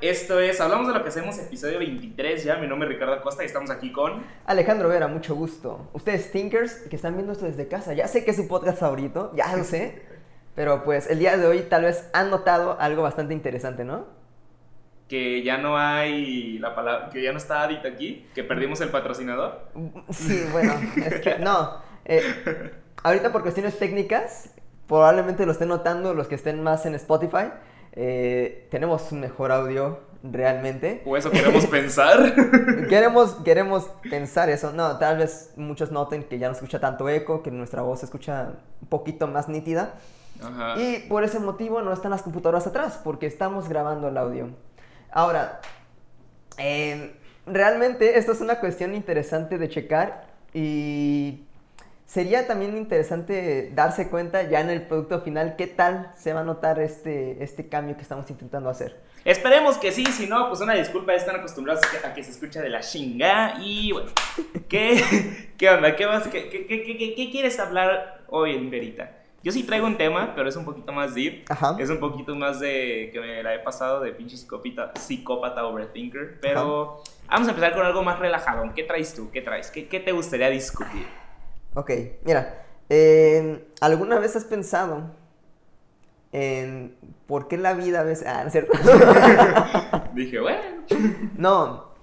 Esto es Hablamos de lo que hacemos, episodio 23 ya. Mi nombre es Ricardo Acosta y estamos aquí con... Alejandro Vera, mucho gusto. Ustedes Thinkers que están viendo esto desde casa, ya sé que es su podcast favorito, ya lo sé. Pero pues el día de hoy tal vez han notado algo bastante interesante, ¿no? Que ya no hay la palabra, que ya no está Adit aquí, que perdimos el patrocinador. Sí, bueno, es que no. Eh, ahorita por cuestiones técnicas, probablemente lo estén notando los que estén más en Spotify. Eh, tenemos un mejor audio realmente. O eso queremos pensar. Queremos, queremos pensar eso. No, tal vez muchos noten que ya no se escucha tanto eco, que nuestra voz se escucha un poquito más nítida. Ajá. Y por ese motivo no están las computadoras atrás, porque estamos grabando el audio. Ahora, eh, realmente esto es una cuestión interesante de checar y sería también interesante darse cuenta ya en el producto final qué tal se va a notar este, este cambio que estamos intentando hacer. Esperemos que sí, si no, pues una disculpa, están acostumbrados a que se escucha de la chinga. Y bueno, ¿qué, qué onda? ¿Qué, vas, qué, qué, qué, qué- qué quieres hablar hoy en Verita? Yo sí traigo un tema, pero es un poquito más deep. Ajá. Es un poquito más de que me la he pasado de pinche psicópata, psicópata overthinker. Pero vamos a empezar con algo más relajado. ¿Qué traes tú? ¿Qué traes? ¿Qué, qué te gustaría discutir? Ok, mira, eh, ¿alguna vez has pensado en por qué la vida a veces... Ah, no es cierto. Dije, bueno. no,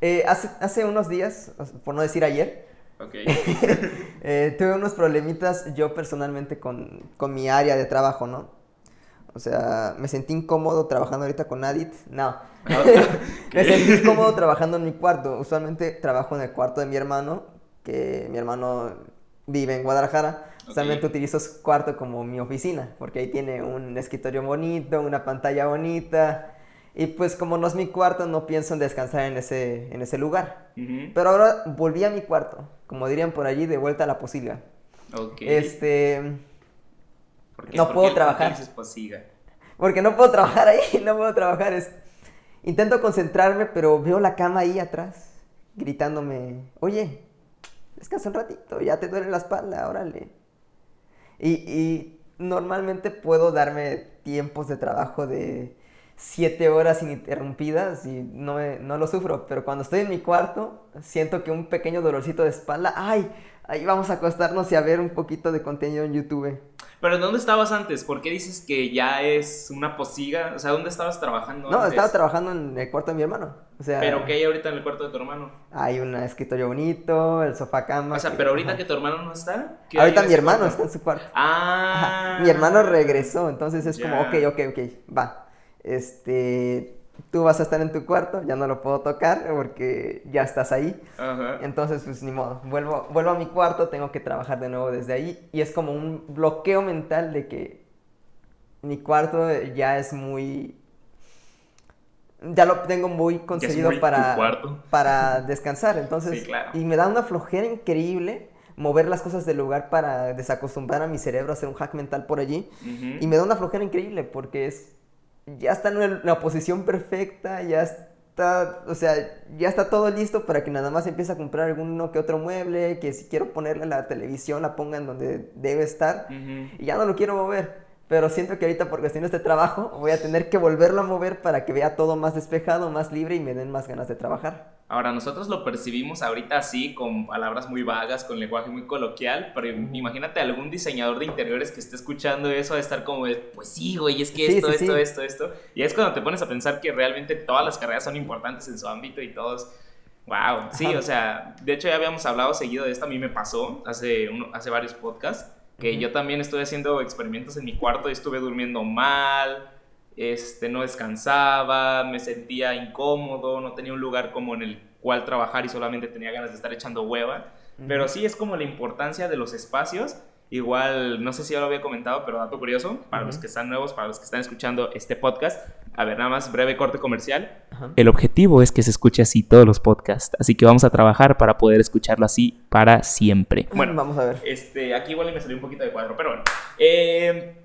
eh, hace, hace unos días, por no decir ayer, Ok. eh, tuve unos problemitas yo personalmente con, con mi área de trabajo, ¿no? O sea, me sentí incómodo trabajando ahorita con Adit. No. me sentí incómodo trabajando en mi cuarto. Usualmente trabajo en el cuarto de mi hermano, que mi hermano vive en Guadalajara. Ok. Usualmente utilizo su cuarto como mi oficina, porque ahí tiene un escritorio bonito, una pantalla bonita. Y pues como no es mi cuarto, no pienso en descansar en ese, en ese lugar. Ujú. Pero ahora volví a mi cuarto, como dirían por allí, de vuelta a la posilga. Ok. Este, ¿Por qué- no por puedo qué- trabajar. posiga? porque no puedo trabajar ahí, no puedo trabajar. Es, intento concentrarme, pero veo la cama ahí atrás, gritándome, oye, descansa un ratito, ya te duele la espalda, órale. Y, y normalmente puedo darme tiempos de trabajo de siete horas ininterrumpidas y no, no lo sufro, pero cuando estoy en mi cuarto siento que un pequeño dolorcito de espalda, ay, ahí vamos a acostarnos y a ver un poquito de contenido en YouTube. Pero ¿dónde estabas antes? ¿Por qué dices que ya es una posiga? O sea, ¿dónde estabas trabajando No, antes? estaba trabajando en el cuarto de mi hermano. O sea, ¿Pero qué hay ahorita en el cuarto de tu hermano? hay un escritorio bonito, el sofá cama. O sea, que- pero ahorita ajá. que tu hermano no está. ¿qué hay Ahorita mi hermano cuarto? está en su cuarto. Ah. Ajá, Mi hermano regresó, entonces es como, ok, ok, ok, va. Este, tú vas a estar en tu cuarto, ya no lo puedo tocar porque ya estás ahí. Ajá. Entonces, pues ni modo, vuelvo, vuelvo a mi cuarto, tengo que trabajar de nuevo desde ahí. Y es como un bloqueo mental de que mi cuarto ya es muy... Ya lo tengo muy conseguido muy para, para descansar. Entonces, Sí, claro. y me da una flojera increíble mover las cosas del lugar para desacostumbrar a mi cerebro a hacer un hack mental por allí. Y me da una flojera increíble porque es. Ya está en la posición perfecta, ya está. O sea, ya está todo listo para que nada más empiece a comprar alguno que otro mueble. Que si quiero ponerle la televisión, la ponga en donde debe estar. Y ya no lo quiero mover. Pero siento que ahorita por cuestiones de trabajo voy a tener que volverlo a mover para que vea todo más despejado, más libre y me den más ganas de trabajar. Ahora, nosotros lo percibimos ahorita así, con palabras muy vagas, con lenguaje muy coloquial, pero imagínate algún diseñador de interiores que esté escuchando eso, de estar como, de, pues sí, güey, es que Sí, esto, sí, esto, sí. esto, esto. Y es cuando te pones a pensar que realmente todas las carreras son importantes en su ámbito y todos... Wow, sí, Ajá. o sea, de hecho ya habíamos hablado seguido de esto, a mí me pasó hace, uno, hace varios podcasts, que yo también estuve haciendo experimentos en mi cuarto y estuve durmiendo mal, este, no descansaba, me sentía incómodo, no tenía un lugar como en el cual trabajar y solamente tenía ganas de estar echando hueva. Pero sí es como la importancia de los espacios. Igual, no sé si ya lo había comentado, pero dato curioso, para los que están nuevos, para los que están escuchando este podcast. A ver, nada más breve corte comercial. Ajá. El objetivo es que se escuche así todos los podcasts, así que vamos a trabajar para poder escucharlo así para siempre. Bueno, vamos a ver. este, aquí igual me salió un poquito de cuadro, pero bueno. Eh,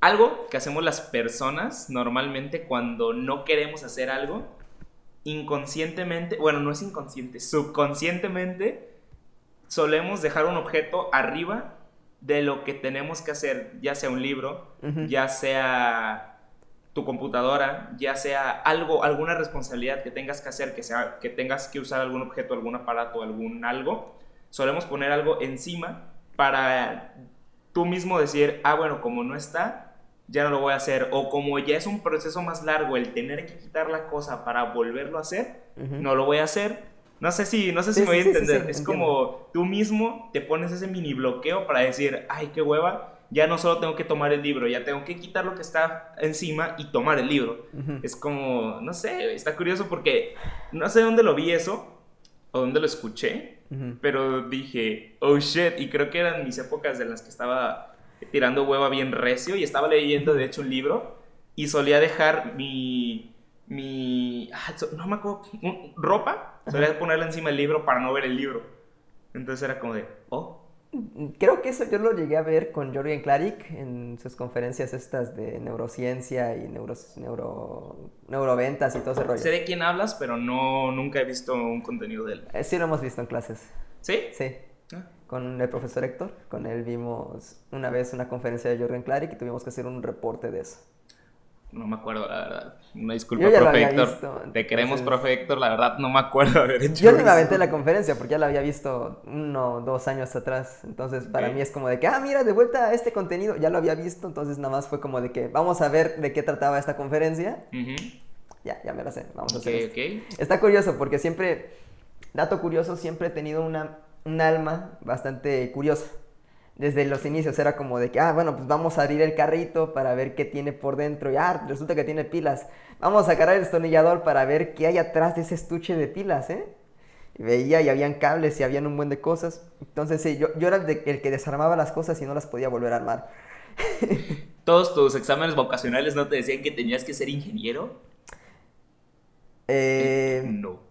algo que hacemos las personas normalmente cuando no queremos hacer algo, inconscientemente, bueno, no es inconsciente, subconscientemente, solemos dejar un objeto arriba de lo que tenemos que hacer, ya sea un libro, ya sea tu computadora, ya sea algo, alguna responsabilidad que tengas que hacer, que, sea, que tengas que usar algún objeto, algún aparato, algún algo, solemos poner algo encima para tú mismo decir, ah, bueno, como no está, ya no lo voy a hacer. O como ya es un proceso más largo el tener que quitar la cosa para volverlo a hacer, no lo voy a hacer. No sé si, no sé si me voy a entender. es como tú mismo te pones ese mini bloqueo para decir, ay, qué hueva, ya no solo tengo que tomar el libro, ya tengo que quitar lo que está encima y tomar el libro. Es como, no sé, está curioso porque no sé dónde lo vi eso o dónde lo escuché, pero dije, oh shit, y creo que eran mis épocas en las que estaba tirando hueva bien recio y estaba leyendo de hecho un libro y solía dejar mi, mi, ah, no me acuerdo, ropa, solía ponerla encima del libro para no ver el libro. Entonces era como de, oh, Creo que eso yo lo llegué a ver con Jorgen Klarik en sus conferencias estas de neurociencia y neuro, neuro, neuroventas y todo ese rollo. Sé de quién hablas, pero no, nunca he visto un contenido de él. Eh, sí lo hemos visto en clases. ¿Sí? Sí. Ah. Con el profesor Héctor. Con él vimos una vez una conferencia de Jorgen Klarik y tuvimos que hacer un reporte de eso. No me acuerdo, la verdad. Una disculpa, profe Héctor. Te queremos, profe Héctor. La verdad, no me acuerdo haber hecho Yo ni me aventé la conferencia porque ya la había visto uno dos años atrás. Entonces, para mí es como de que, ah, mira, de vuelta a este contenido. Ya lo había visto. Entonces, nada más fue como de que, vamos a ver de qué trataba esta conferencia. Ya, ya me la sé. Vamos a hacer. Está curioso porque siempre, dato curioso, siempre he tenido una, un alma bastante curiosa desde los inicios era como de que, ah, bueno, pues vamos a abrir el carrito para ver qué tiene por dentro. Y ah, resulta que tiene pilas. Vamos a sacar el destornillador para ver qué hay atrás de ese estuche de pilas, ¿eh? Y veía y habían cables y habían un buen de cosas. Entonces, sí, yo, yo era el, el que desarmaba las cosas y no las podía volver a armar. ¿Todos tus exámenes vocacionales no te decían que tenías que ser ingeniero? Eh... No.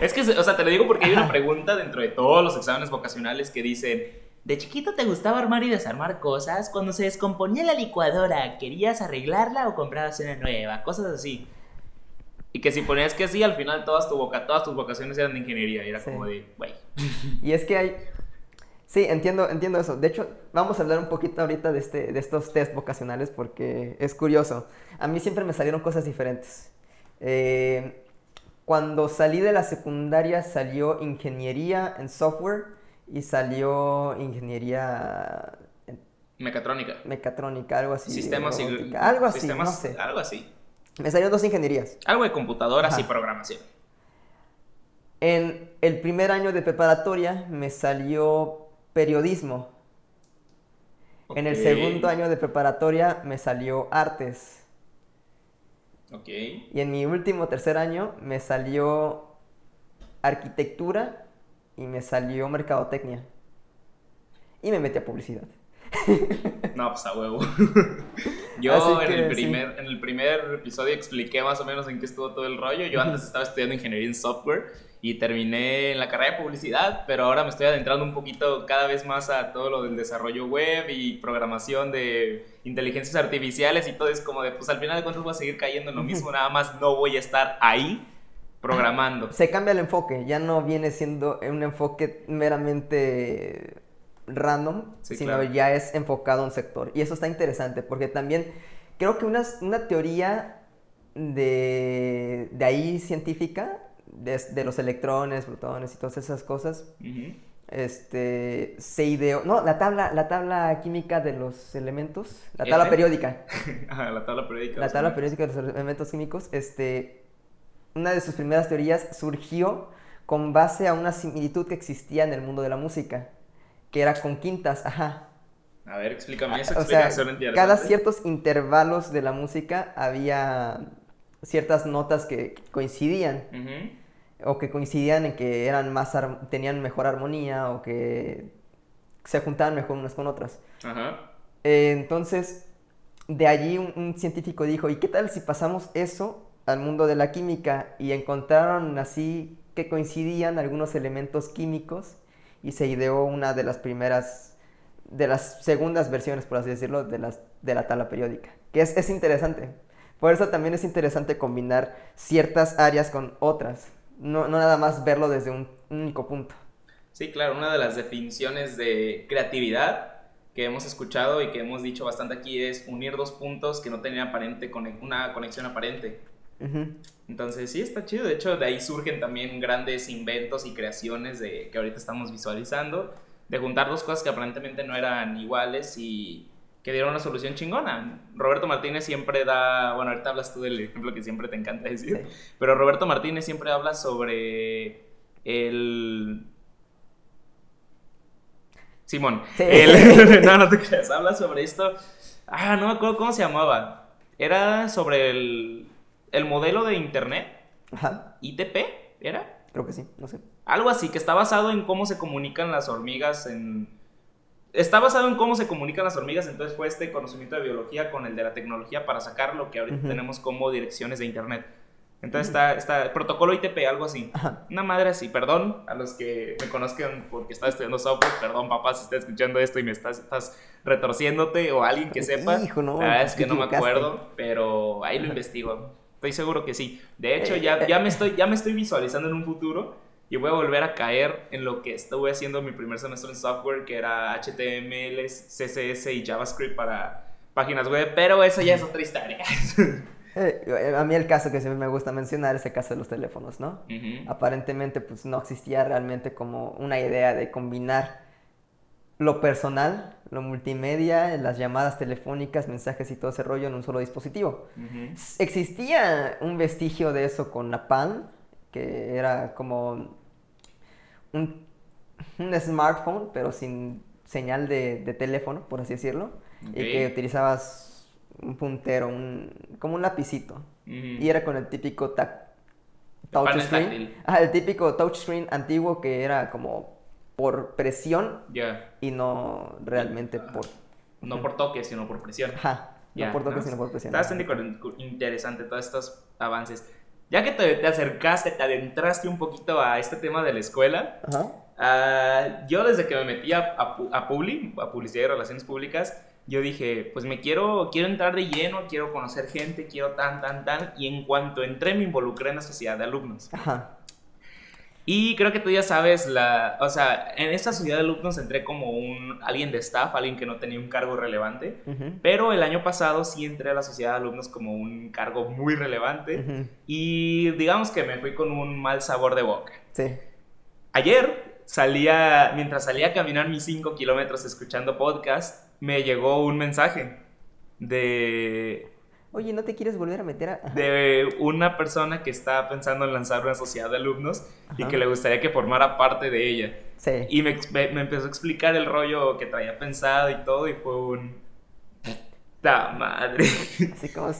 Es que, o sea, te lo digo porque hay una pregunta dentro de todos los exámenes vocacionales que dicen, ¿de chiquito te gustaba armar y desarmar cosas? Cuando se descomponía la licuadora, ¿querías arreglarla o comprabas una nueva? Cosas así. Y que si ponías que sí, al final todas, tu boca, todas tus vocaciones eran de ingeniería. Y era como de, güey. Y es que hay... Sí, entiendo, entiendo eso. De hecho, vamos a hablar un poquito ahorita de, este, de estos test vocacionales porque es curioso. A mí siempre me salieron cosas diferentes. Eh, cuando salí de la secundaria salió ingeniería en software y salió ingeniería... Mecatrónica. Mecatrónica, algo así. Sistemas y... Algo así, no sé. Algo así. Me salieron dos ingenierías. Algo de computadoras y programación. En el primer año de preparatoria me salió periodismo. En el segundo año de preparatoria me salió artes. Y en mi último tercer año me salió arquitectura y me salió mercadotecnia. Y me metí a publicidad. No, pues a huevo. Yo en el, primer, en el primer episodio expliqué más o menos en qué estuvo todo el rollo. Yo antes estaba estudiando ingeniería en software y terminé en la carrera de publicidad, pero ahora me estoy adentrando un poquito cada vez más a todo lo del desarrollo web y programación de inteligencias artificiales y todo es como de, pues al final de cuentas voy a seguir cayendo en lo mismo, nada más no voy a estar ahí programando. Se cambia el enfoque, ya no viene siendo un enfoque meramente random, sino ya es enfocado a un sector. Y eso está interesante porque también creo que una, una teoría de, de ahí científica de, los electrones, protones y todas esas cosas, este, se ideó, no, la tabla, la tabla química de los elementos, la tabla periódica. la tabla periódica. La tabla periódica de los elementos químicos, este, una de sus primeras teorías surgió con base a una similitud que existía en el mundo de la música, que era con quintas, ajá. A ver, explícame eso, o sea, Cada ciertos intervalos de la música había ciertas notas que coincidían o que coincidían en que eran más tenían mejor armonía o que se juntaban mejor unas con otras. Eh, entonces, de allí un, científico dijo, ¿y qué tal si pasamos eso al mundo de la química? Y encontraron así que coincidían algunos elementos químicos y se ideó una de las primeras, de las segundas versiones, por así decirlo, de, las, de la tabla periódica. Que es, es interesante. Por eso también es interesante combinar ciertas áreas con otras no, nada más verlo desde un único punto. Sí, claro, una de las definiciones de creatividad que hemos escuchado y que hemos dicho bastante aquí es unir dos puntos que no tenían aparente una conexión aparente. Entonces sí, está chido. De hecho, de ahí surgen también grandes inventos y creaciones de, que ahorita estamos visualizando, de juntar dos cosas que aparentemente no eran iguales y que dieron una solución chingona. Roberto Martínez siempre da, bueno, ahorita hablas tú del ejemplo que siempre te encanta decir, pero Roberto Martínez siempre habla sobre el Simón. no, no te creas. Habla sobre esto. Ah, no me acuerdo cómo se llamaba. Era sobre el, el modelo de internet. Ajá. ITP, ¿era? Creo que sí, no sé. Algo así, que está basado en cómo se comunican las hormigas en... Está basado en cómo se comunican las hormigas, entonces fue este conocimiento de biología con el de la tecnología para sacar lo que ahorita tenemos como direcciones de internet. Entonces está, está protocolo ITP, algo así. Una madre así, perdón a los que me conozcan porque estaba estudiando software, perdón papá si estás escuchando esto y me estás, estás retorciéndote o alguien que sepa. Hijo, no, es que no me acuerdo, pero ahí lo investigo. Estoy seguro que sí. De hecho, ya, eh, ya, me estoy, ya me estoy visualizando en un futuro y voy a volver a caer en lo que estuve haciendo mi primer semestre en software, que era HTML, CSS y JavaScript para páginas web, pero eso ya es otra historia. Eh, a mí el caso que siempre me gusta mencionar es el caso de los teléfonos, ¿no? Aparentemente pues no existía realmente como una idea de combinar lo personal, lo multimedia, las llamadas telefónicas, mensajes y todo ese rollo en un solo dispositivo. Existía un vestigio de eso con la PAN, que era como un, smartphone, pero sin señal de, teléfono, por así decirlo, y que utilizabas un puntero, un, como un lapicito. Y era con el típico touchscreen. Ah, el típico touchscreen antiguo que era como por presión y no realmente por... No por toque, sino por presión. Ajá, no por toque, sino por presión. Está interesante todos estos avances. Ya que te, acercaste, te adentraste un poquito a este tema de la escuela, ah, yo desde que me metí a, a, a Publi, a Publicidad y Relaciones Públicas, yo dije, pues me quiero, quiero entrar de lleno, quiero conocer gente, quiero tan, tan, tan. Y en cuanto entré me involucré en la sociedad de alumnos. Ajá. Y creo que tú ya sabes, la, o sea, en esta sociedad de alumnos entré como un, alguien de staff, alguien que no tenía un cargo relevante, pero el año pasado sí entré a la sociedad de alumnos como un cargo muy relevante y digamos que me fui con un mal sabor de boca. Sí. Ayer salía, mientras salía a caminar mis 5 kilómetros escuchando podcast, me llegó un mensaje de... Oye, ¿no te quieres volver a meter a...? De una persona que está pensando en lanzar una sociedad de alumnos y que le gustaría que formara parte de ella. Sí. Y me, me, empezó a explicar el rollo que traía pensado y todo y fue un... ¡Ta madre! Así como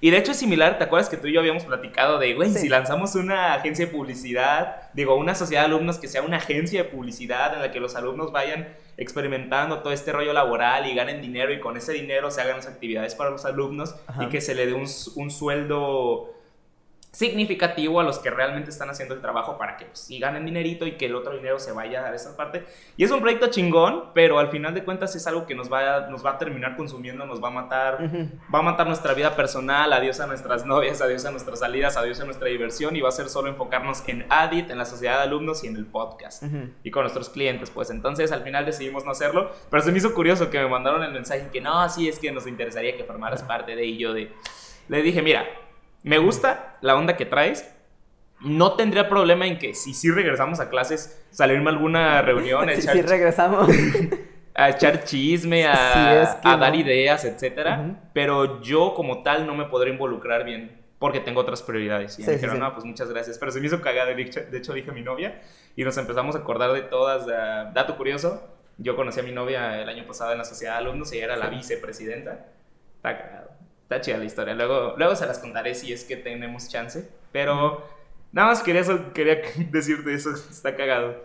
y de hecho es similar, ¿te acuerdas que tú y yo habíamos platicado de, güey, si lanzamos una agencia de publicidad, digo, una sociedad de alumnos que sea una agencia de publicidad en la que los alumnos vayan experimentando todo este rollo laboral y ganen dinero y con ese dinero se hagan las actividades para los alumnos y que se le dé un, un sueldo significativo a los que realmente están haciendo el trabajo para que pues, sí ganen dinerito y que el otro dinero se vaya a esa parte. Y es un proyecto chingón, pero al final de cuentas es algo que nos va a, nos va a terminar consumiendo, nos va a matar, va a matar nuestra vida personal, adiós a nuestras novias, adiós a nuestras salidas, adiós a nuestra diversión y va a ser solo enfocarnos en ADIT, en la sociedad de alumnos y en el podcast y con nuestros clientes. Pues entonces al final decidimos no hacerlo, pero se me hizo curioso que me mandaron el mensaje que no, sí, es que nos interesaría que formaras parte de ello. De... Le dije, mira, me gusta la onda que traes. No tendría problema en que si sí regresamos a clases, salirme a alguna reunión. Si sí, regresamos. a echar chisme, a, dar ideas, etc. Pero yo como tal no me podré involucrar bien porque tengo otras prioridades. Y me dijeron, no, pues muchas gracias. Pero se me hizo cagada. De hecho, dije a mi novia y nos empezamos a acordar de todas. dato curioso, yo conocí a mi novia el año pasado en la sociedad de alumnos y ella era la vicepresidenta. Está cagado. Está chida la historia. Luego, luego se las contaré si es que tenemos chance. Pero nada más quería, quería decirte eso. Está cagado.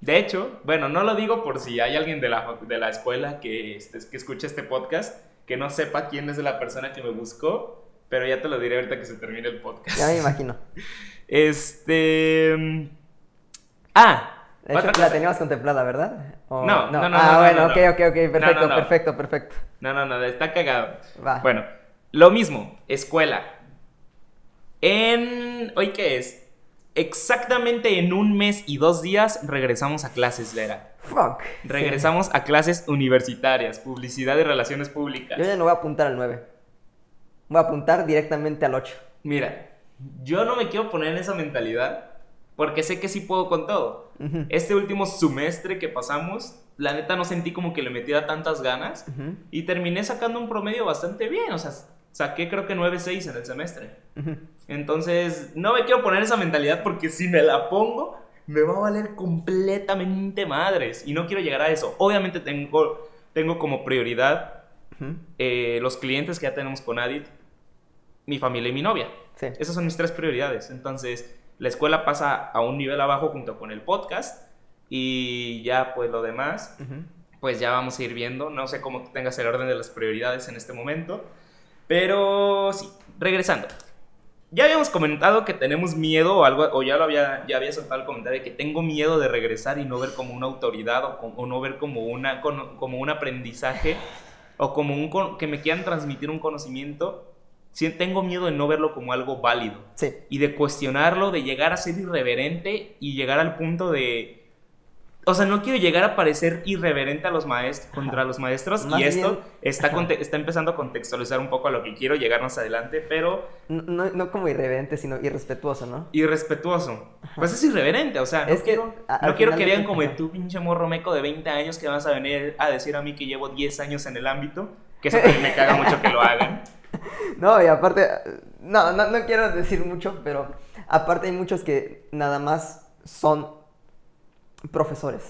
De hecho, bueno, no lo digo por si hay alguien de la, de la escuela que, este, que escuche este podcast que no sepa quién es la persona que me buscó, pero ya te lo diré ahorita que se termine el podcast. Ya me imagino. Este. Ah. La teníamos contemplada, ¿verdad? No, no, no, no. Ah, bueno, ok, ok, ok. Perfecto, perfecto, perfecto. No, no, no, está cagado. Bueno, lo mismo, escuela. En. ¿Hoy qué es? exactamente en un mes y dos días regresamos a clases, Lera. Fuck. Regresamos a clases universitarias, publicidad y relaciones públicas. Yo ya no voy a apuntar al 9. Voy a apuntar directamente al 8. Mira, yo no me quiero poner en esa mentalidad porque sé que sí puedo con todo. Ujú. Este último semestre que pasamos, la neta no sentí como que le metiera tantas ganas Ujú. y terminé sacando un promedio bastante bien, o sea, saqué creo que 9.6 en el semestre. Ujú. Entonces, no me quiero poner esa mentalidad porque si me la pongo, me va a valer completamente madres. Y no quiero llegar a eso. Obviamente tengo, tengo como prioridad eh, los clientes que ya tenemos con Adit, mi familia y mi novia. Sí. Esas son mis tres prioridades. Entonces, la escuela pasa a un nivel abajo junto con el podcast. Y ya, pues lo demás, pues ya vamos a ir viendo. No sé cómo tengas el orden de las prioridades en este momento. Pero sí, regresando. Ya habíamos comentado que tenemos miedo o algo, o ya lo había, ya había soltado el comentario de que tengo miedo de regresar y no ver como una autoridad o, como- o no ver como, una, como un aprendizaje o como un que me quieran transmitir un conocimiento. Sí, tengo miedo de no verlo como algo válido Sí. y de cuestionarlo, de llegar a ser irreverente y llegar al punto de... O sea, no quiero llegar a parecer irreverente a los maestros, contra los maestros Más y esto bien- está, Ajá. está empezando a contextualizar un poco a lo que quiero llegar más adelante, pero No, no- no como irreverente, sino irrespetuoso, ¿no? irrespetuoso. Pues es irreverente, o sea, no que, quiero, a- no quiero que cuentas- como ajá. tú, pinche morro meco de 20 años que vas a venir a decir a mí que llevo 10 años en el ámbito, que eso también me caga mucho que lo hagan. No, y aparte, no, no, no quiero decir mucho, pero aparte hay muchos que nada más son profesores,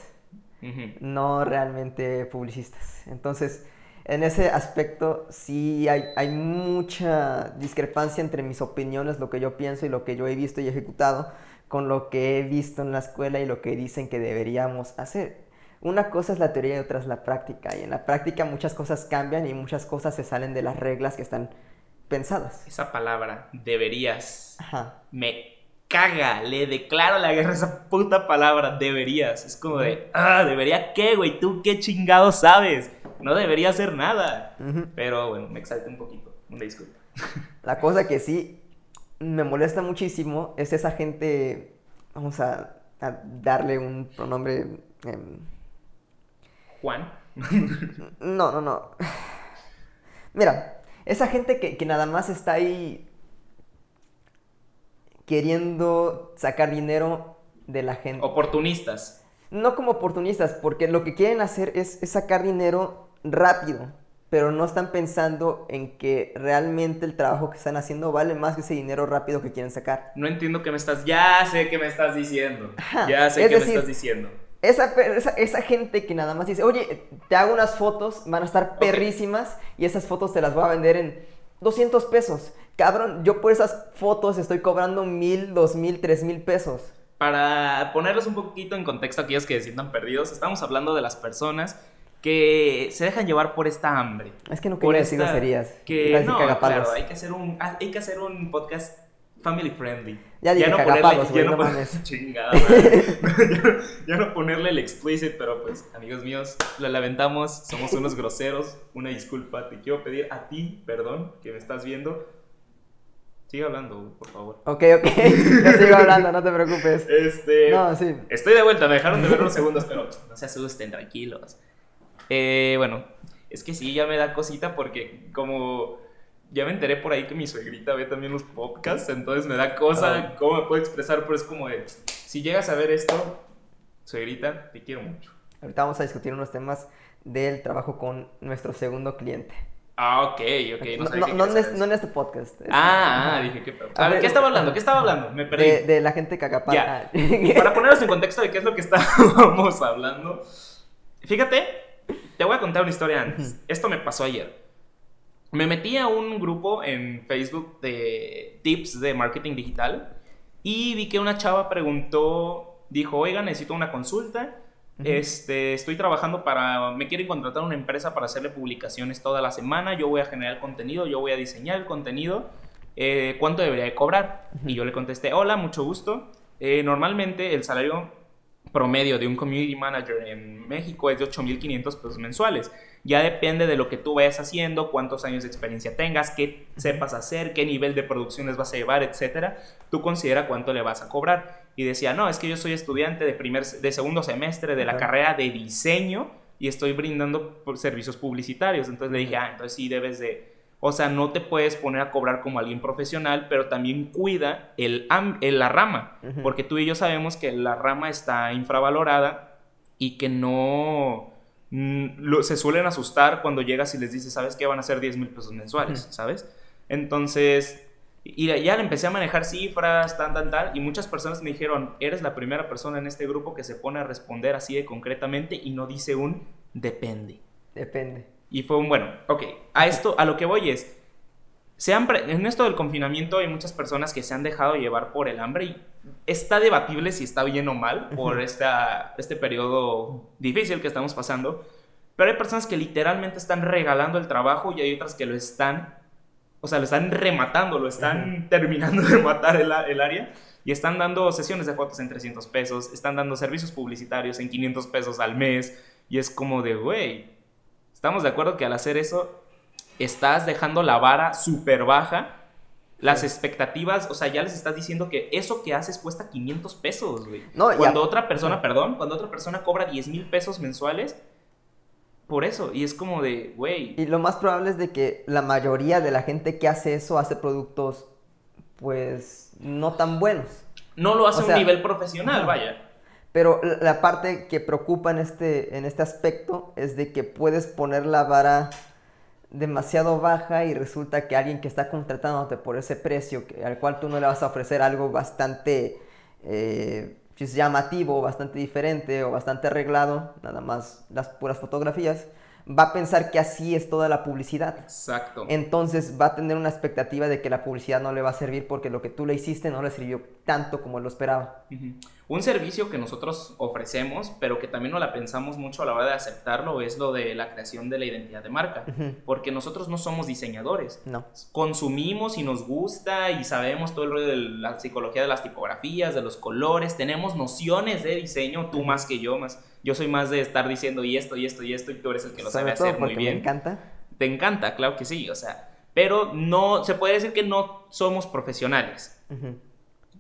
no realmente publicistas. Entonces, en ese aspecto sí hay, hay mucha discrepancia entre mis opiniones, lo que yo pienso y lo que yo he visto y ejecutado, con lo que he visto en la escuela y lo que dicen que deberíamos hacer. Una cosa es la teoría y otra es la práctica. Y en la práctica muchas cosas cambian y muchas cosas se salen de las reglas que están pensadas. Esa palabra, deberías. Ajá. me caga, le declaro la guerra a esa puta palabra, deberías. Es como de, ah, ¿debería qué, güey? ¿Tú qué chingado sabes? No debería hacer nada. Pero bueno, me exalté un poquito, una disculpa. La cosa que sí me molesta muchísimo es esa gente, vamos a, a darle un pronombre... em, Juan, no, no, no. Mira, esa gente que, que nada más está ahí queriendo sacar dinero de la gente. oportunistas. No como oportunistas, porque lo que quieren hacer es, es sacar dinero rápido, pero no están pensando en que realmente el trabajo que están haciendo vale más que ese dinero rápido que quieren sacar. No entiendo qué me estás, ya sé qué me estás diciendo. Ajá, Ya sé es qué decir, me estás diciendo. Esa, esa, esa gente que nada más dice, oye, te hago unas fotos, van a estar perrísimas y esas fotos te las voy a vender en 200 pesos. Cabrón, yo por esas fotos estoy cobrando mil, dos mil, tres mil pesos. Para ponerlos un poquito en contexto a aquellos que se sientan perdidos, estamos hablando de las personas que se dejan llevar por esta hambre. Es que no quería decir groserías. Que no, claro, hay que hacer un ah, hay que hacer un podcast family friendly. Ya dije güey, ya no pon- mames. Chingada, madre. ya, no- ya no ponerle el explicit, pero pues, amigos míos, lo lamentamos, somos unos groseros, una disculpa, te quiero pedir a ti, perdón, que me estás viendo. Sigue hablando, por favor. Ok, ok, yo sigo hablando, no te preocupes. Este, No, sí. Estoy de vuelta, me dejaron de ver unos segundos, pero no se asusten, tranquilos. Eh, bueno, es que sí, ya me da cosita porque como ya me enteré por ahí que mi suegrita ve también los podcasts, entonces me da cosa Ah. cómo me puedo expresar, pero es como de, si llegas a ver esto, suegrita, te quiero mucho. Ahorita vamos a discutir unos temas del trabajo con nuestro segundo cliente. Ah, ok, ok, no, No, sabía no- no este, no en este podcast. es- Ah, ah, ajá. dije que... A A ver, ¿qué estaba hablando? ¿Qué estaba hablando? Me perdí. De, de la gente cagapala. Para ponernos en contexto de qué es lo que estábamos hablando, fíjate, te voy a contar una historia antes. Esto me pasó ayer. Me metí a un grupo en Facebook de tips de marketing digital y vi que una chava preguntó, dijo, oiga, necesito una consulta. Este, estoy trabajando para, me quieren contratar una empresa para hacerle publicaciones toda la semana, yo voy a generar contenido, yo voy a diseñar el contenido, eh, ¿cuánto debería de cobrar? Y yo le contesté, hola, mucho gusto. Eh, normalmente el salario promedio de un community manager en México es de 8.500 pesos mensuales. Ya depende de lo que tú vayas haciendo, cuántos años de experiencia tengas, qué sepas hacer, qué nivel de producciones vas a llevar, etcétera. Tú considera cuánto le vas a cobrar. Y decía, no, es que yo soy estudiante de, primer, de segundo semestre de la carrera de diseño y estoy brindando servicios publicitarios. Entonces le dije, ah, entonces sí debes de o sea, no te puedes poner a cobrar como alguien profesional, pero también cuida el, la rama, porque tú y yo sabemos que la rama está infravalorada y que no... Mm, se suelen asustar cuando llegas y les dices, ¿sabes qué? Van a ser 10 mil pesos mensuales, ¿sabes? Entonces, y ya le empecé a manejar cifras, tan, tan, tal, y muchas personas me dijeron, eres la primera persona en este grupo que se pone a responder así de concretamente y no dice un depende. Depende. Y fue un, bueno, ok, a esto, a lo que voy es, se en esto del confinamiento hay muchas personas que se han dejado llevar por el hambre y está debatible si está bien o mal por esta, este periodo difícil que estamos pasando, pero hay personas que literalmente están regalando el trabajo y hay otras que lo están, o sea, lo están rematando, lo están terminando de matar el, el área y están dando sesiones de fotos en 300 pesos, están dando servicios publicitarios en 500 pesos al mes y es como de, güey, Estamos de acuerdo que al hacer eso estás dejando la vara súper baja. Las expectativas, o sea, ya les estás diciendo que eso que haces cuesta 500 pesos, güey. No, cuando otra persona, perdón, cuando otra persona cobra 10 mil pesos mensuales, por eso. Y es como de, güey. Y lo más probable es de que la mayoría de la gente que hace eso hace productos, pues, no tan buenos. No lo hace a un nivel profesional, vaya. Pero la parte que preocupa en este, en este aspecto es de que puedes poner la vara demasiado baja y resulta que alguien que está contratándote por ese precio, al cual tú no le vas a ofrecer algo bastante eh, pues, llamativo, bastante diferente o bastante arreglado, nada más las puras fotografías, va a pensar que así es toda la publicidad. Exacto. Entonces va a tener una expectativa de que la publicidad no le va a servir porque lo que tú le hiciste no le sirvió tanto como lo esperaba. Un servicio que nosotros ofrecemos, pero que también no la pensamos mucho a la hora de aceptarlo, es lo de la creación de la identidad de marca. Porque nosotros no somos diseñadores. No. Consumimos y nos gusta y sabemos todo el rollo de la psicología de las tipografías, de los colores. Tenemos nociones de diseño, tú más que yo, más. Yo soy más de estar diciendo y esto y esto y esto y tú eres el que lo sabe hacer muy bien. Me encanta. Te encanta, claro que sí, o sea. Pero no, se puede decir que no somos profesionales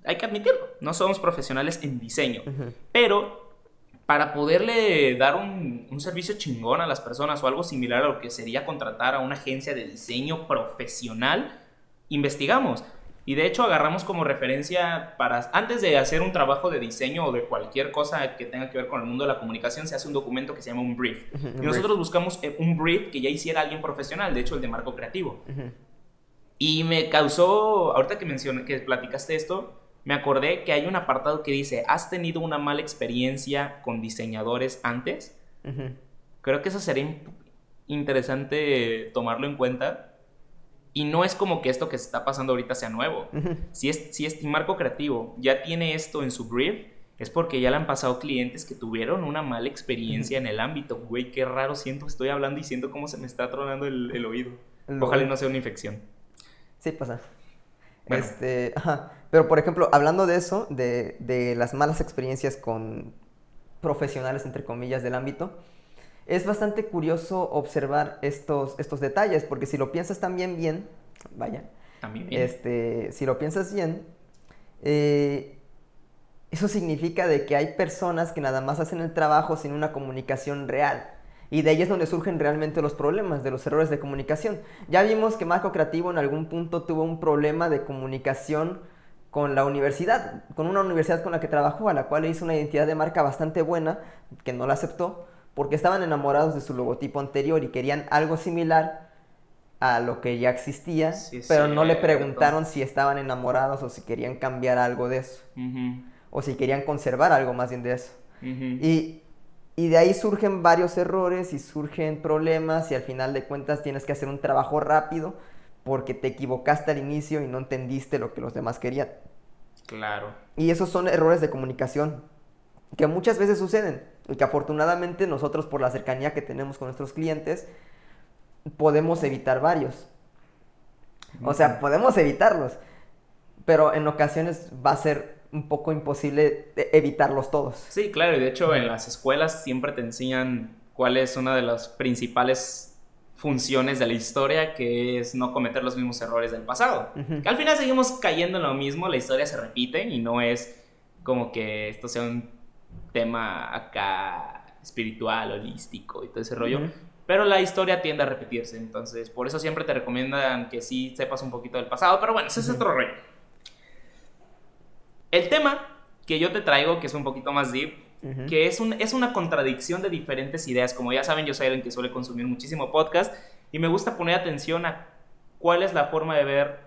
hay que admitirlo, no somos profesionales en diseño, pero para poderle dar un, servicio chingón a las personas o algo similar a lo que sería contratar a una agencia de diseño profesional, investigamos. Y de hecho agarramos como referencia para, antes de hacer un trabajo de diseño o de cualquier cosa que tenga que ver con el mundo de la comunicación, se hace un documento que se llama un brief. y nosotros buscamos eh, un brief que ya hiciera alguien profesional, de hecho el de marco creativo. Y me causó, ahorita que mencioné, que platicaste esto, me acordé que hay un apartado que dice, ¿has tenido una mala experiencia con diseñadores antes? Creo que eso sería interesante tomarlo en cuenta. Y no es como que esto que se está pasando ahorita sea nuevo. si, es, si este marco creativo ya tiene esto en su brief, es porque ya le han pasado clientes que tuvieron una mala experiencia en el ámbito. Güey, qué raro siento que estoy hablando y siento cómo se me está tronando el, oído. Ojalá no sea una infección. Sí, pasa. Este, Pero, por ejemplo, hablando de eso, de, las malas experiencias con profesionales, entre comillas, del ámbito, es bastante curioso observar estos, estos detalles, porque si lo piensas también bien, vaya, también bien. Este, si lo piensas bien, eh, eso significa de que hay personas que nada más hacen el trabajo sin una comunicación real. Y de ahí es donde surgen realmente los problemas, de los errores de comunicación. Ya vimos que Marco Creativo en algún punto tuvo un problema de comunicación con la universidad, con una universidad con la que trabajó, a la cual le hizo una identidad de marca bastante buena, que no la aceptó, porque estaban enamorados de su logotipo anterior y querían algo similar a lo que ya existía, pero no le preguntaron si estaban enamorados o si querían cambiar algo de eso, o si querían conservar algo más bien de eso. y y de ahí surgen varios errores y surgen problemas y al final de cuentas tienes que hacer un trabajo rápido porque te equivocaste al inicio y no entendiste lo que los demás querían. Claro. Y esos son errores de comunicación que muchas veces suceden y que afortunadamente nosotros por la cercanía que tenemos con nuestros clientes podemos evitar varios. O sea, podemos evitarlos, pero en ocasiones va a ser un poco imposible evitarlos todos. Sí, claro, y de hecho en las escuelas siempre te enseñan cuál es una de las principales funciones de la historia, que es no cometer los mismos errores del pasado. Que al final seguimos cayendo en lo mismo, la historia se repite y no es como que esto sea un tema acá espiritual, holístico y todo ese rollo. Pero la historia tiende a repetirse, entonces por eso siempre te recomiendan que sí sepas un poquito del pasado, pero bueno, ese es otro rollo. El tema que yo te traigo, que es un poquito más deep, Ujú. que es, un, es una contradicción de diferentes ideas. Como ya saben, yo soy alguien que suele consumir muchísimo podcast y me gusta poner atención a cuál es la forma de ver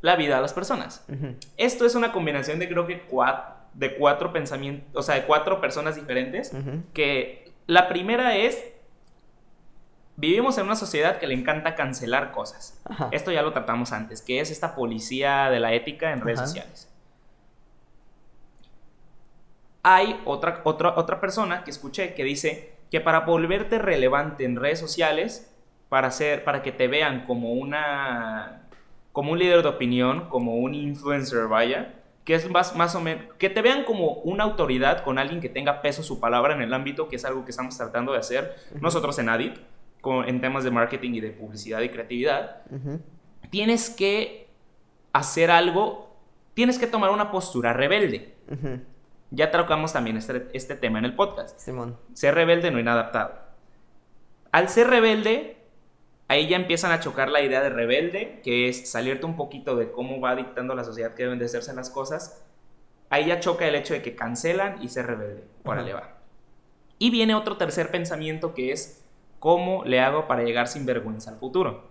la vida de las personas. Ujú. Esto es una combinación de creo que cuatro, de cuatro pensamientos, o sea, de cuatro personas diferentes Ujú. que la primera es, vivimos en una sociedad que le encanta cancelar cosas. Ajá. Esto ya lo tratamos antes, que es esta policía de la ética en redes Ajá. sociales. Hay otra, otra, otra persona que escuché que dice que para volverte relevante en redes sociales, para, hacer, para que te vean como, una, como un líder de opinión, como un influencer, vaya, que es más, más o menos, que te vean como una autoridad con alguien que tenga peso su palabra en el ámbito, que es algo que estamos tratando de hacer nosotros en Adit, con, en temas de marketing y de publicidad y creatividad tienes que hacer algo, tienes que tomar una postura rebelde. Ujú. Ya tocamos también este, este tema en el podcast. Simón. Ser rebelde no inadaptado. Al ser rebelde, ahí ya empiezan a chocar la idea de rebelde, que es salirte un poquito de cómo va dictando la sociedad que deben de hacerse las cosas. Ahí ya choca el hecho de que cancelan y ser rebelde. Órale, va. Y viene otro tercer pensamiento que es cómo le hago para llegar sin vergüenza al futuro.